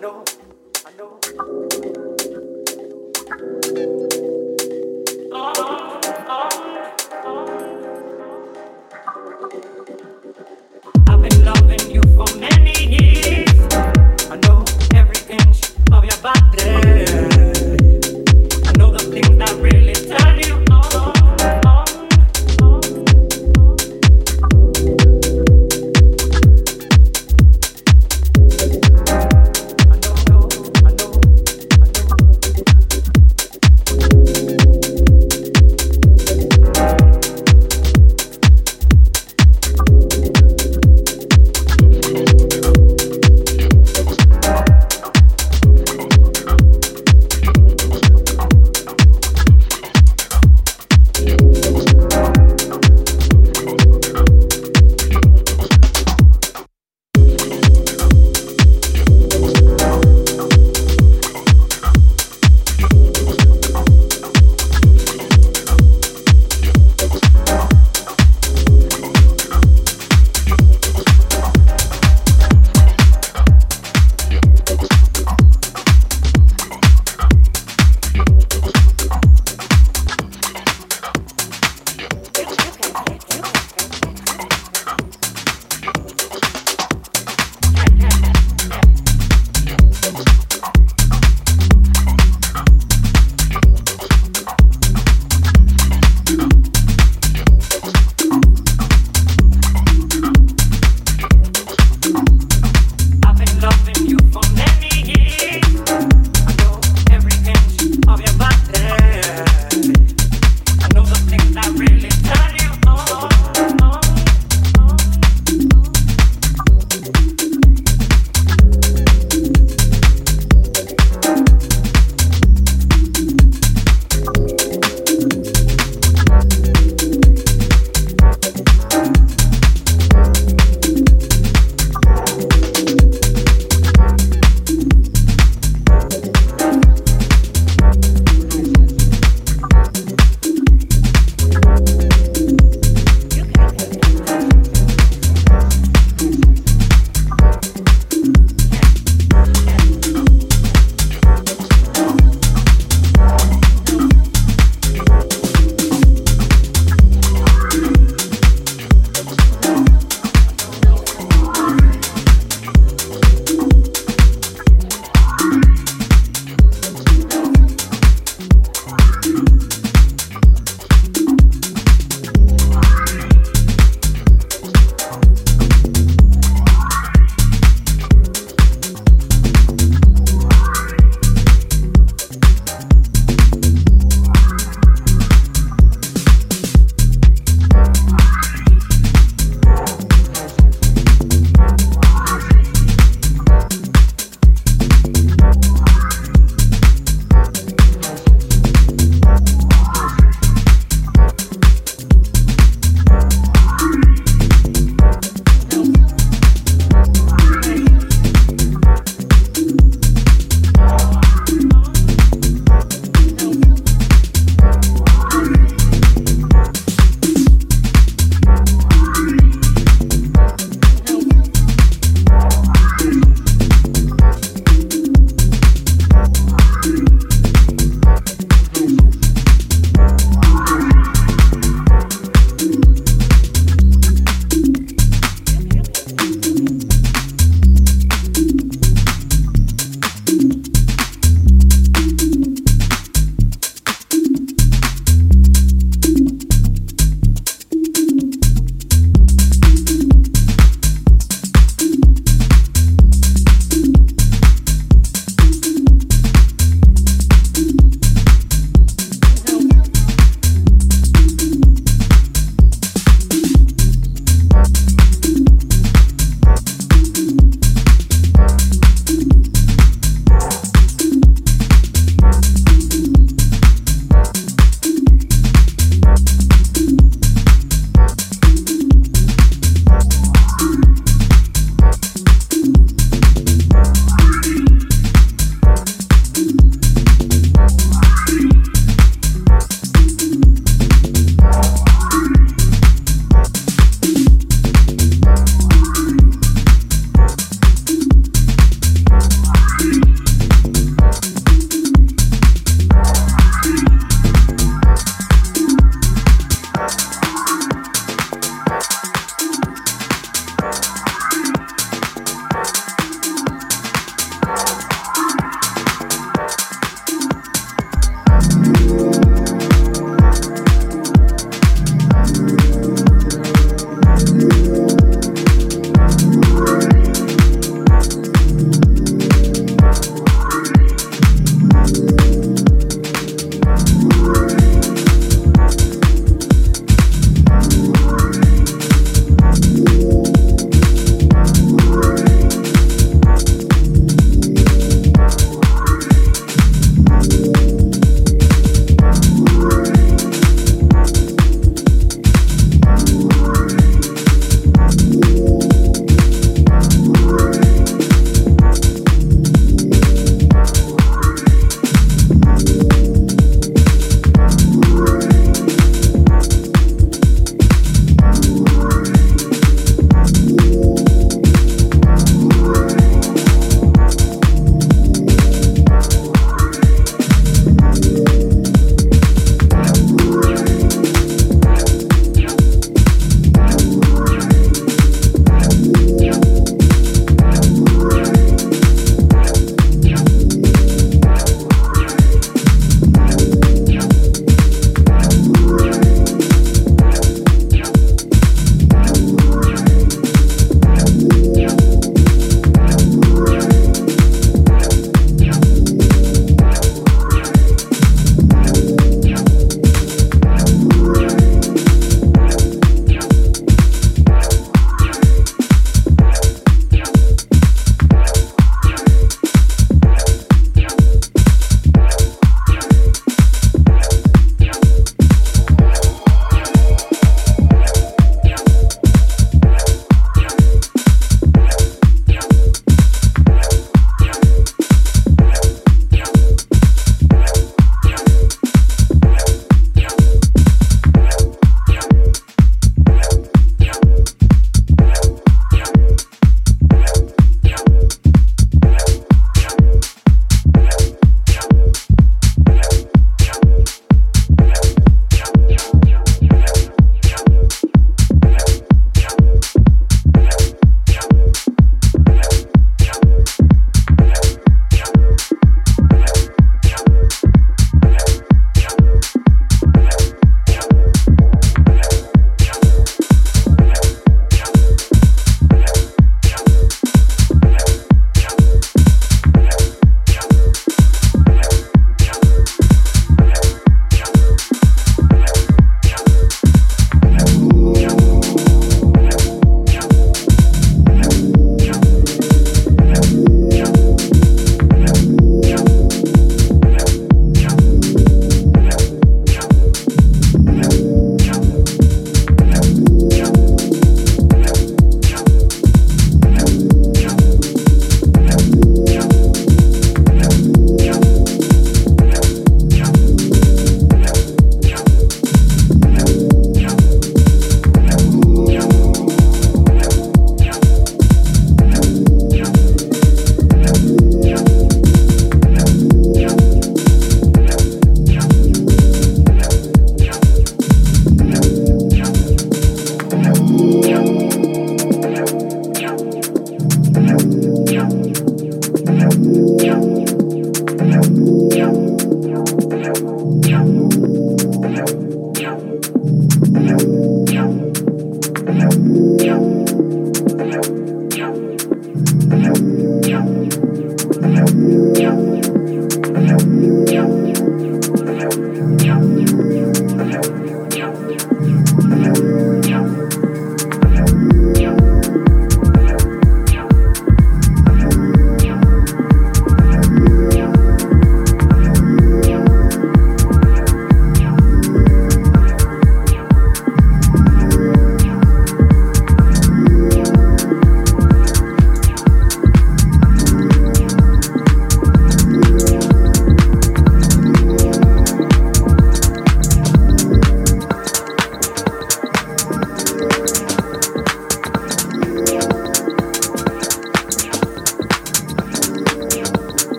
know.